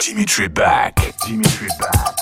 Dimitri back. Dimitri back.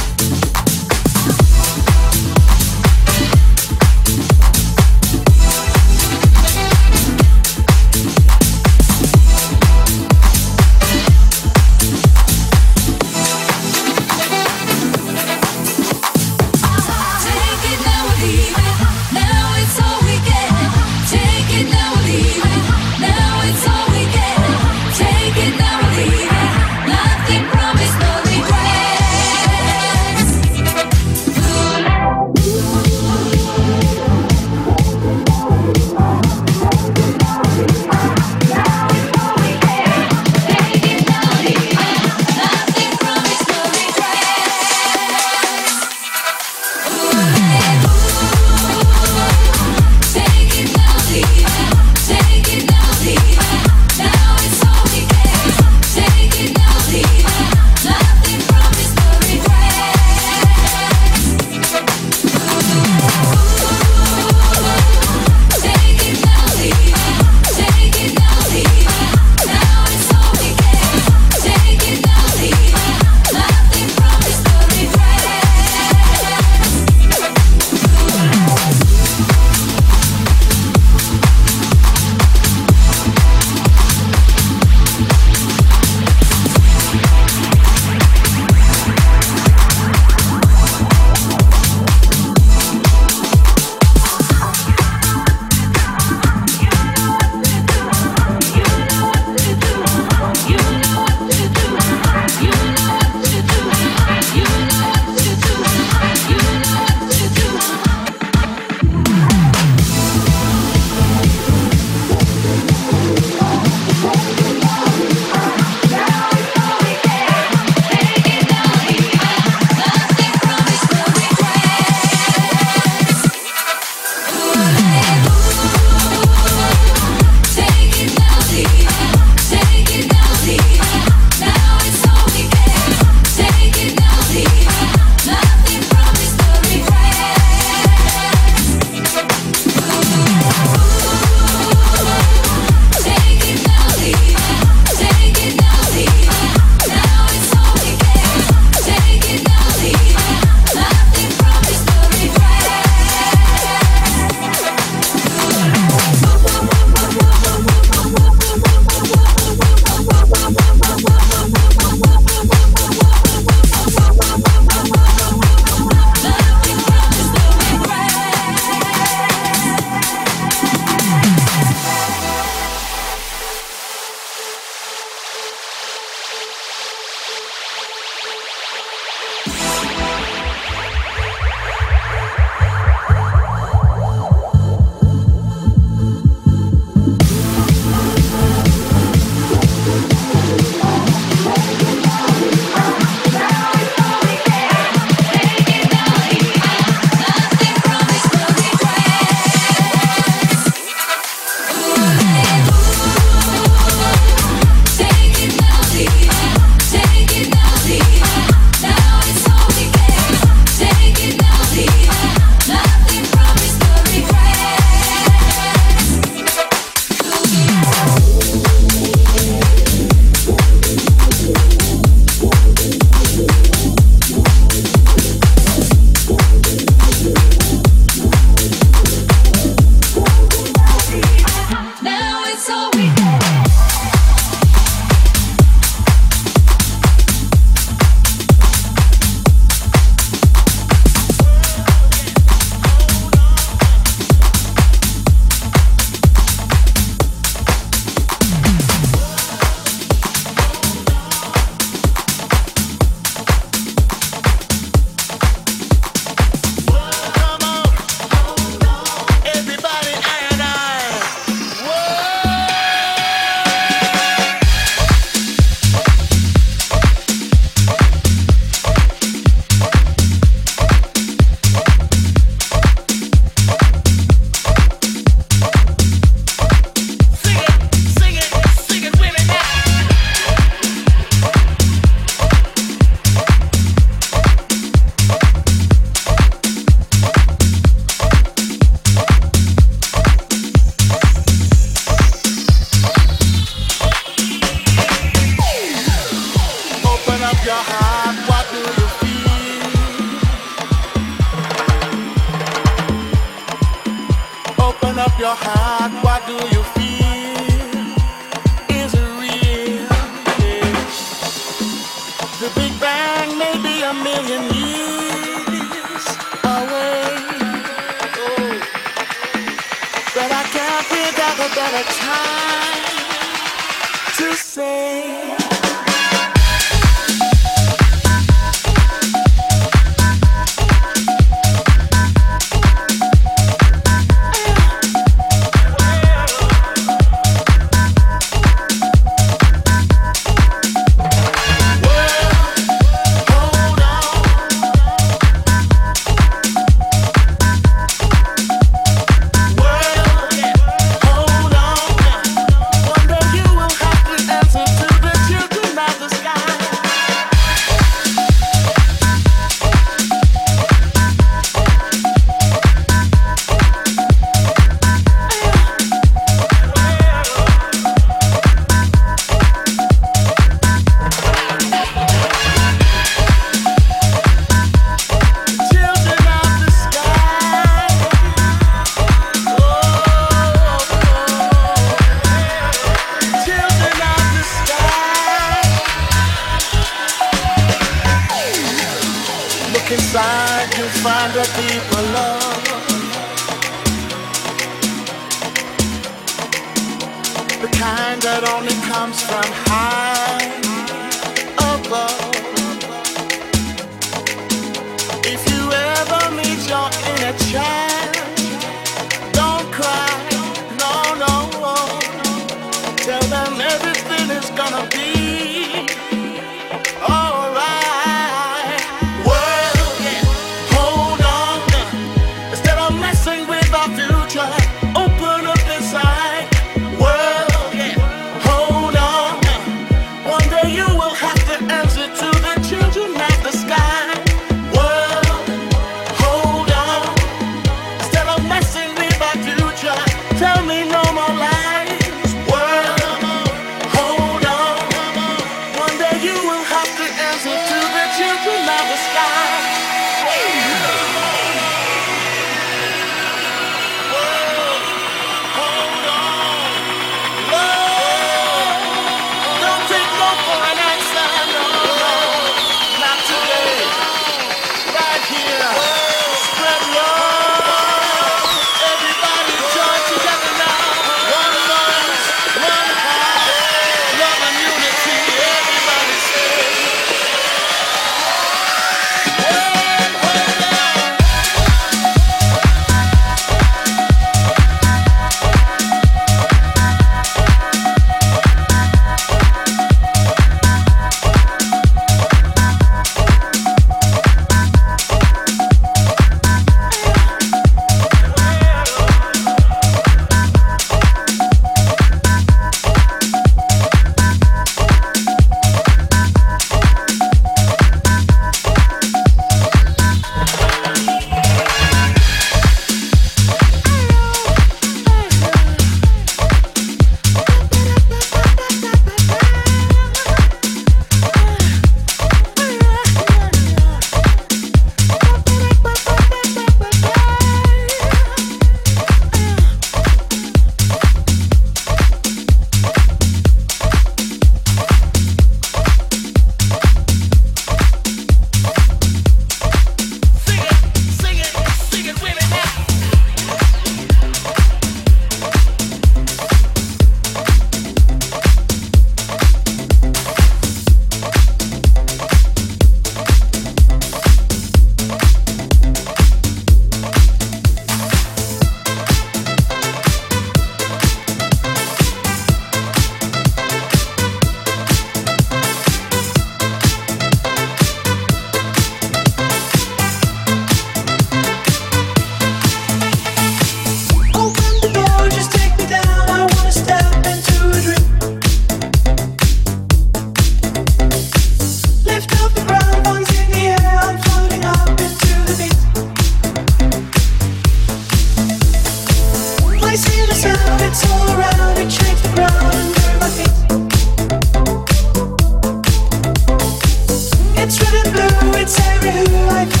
feel like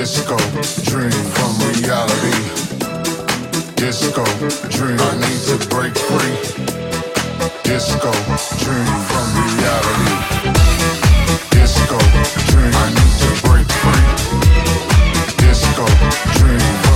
Disco dream from reality. Disco dream. I need to break free. Disco dream from reality. Disco dream. I need to break free. Disco dream.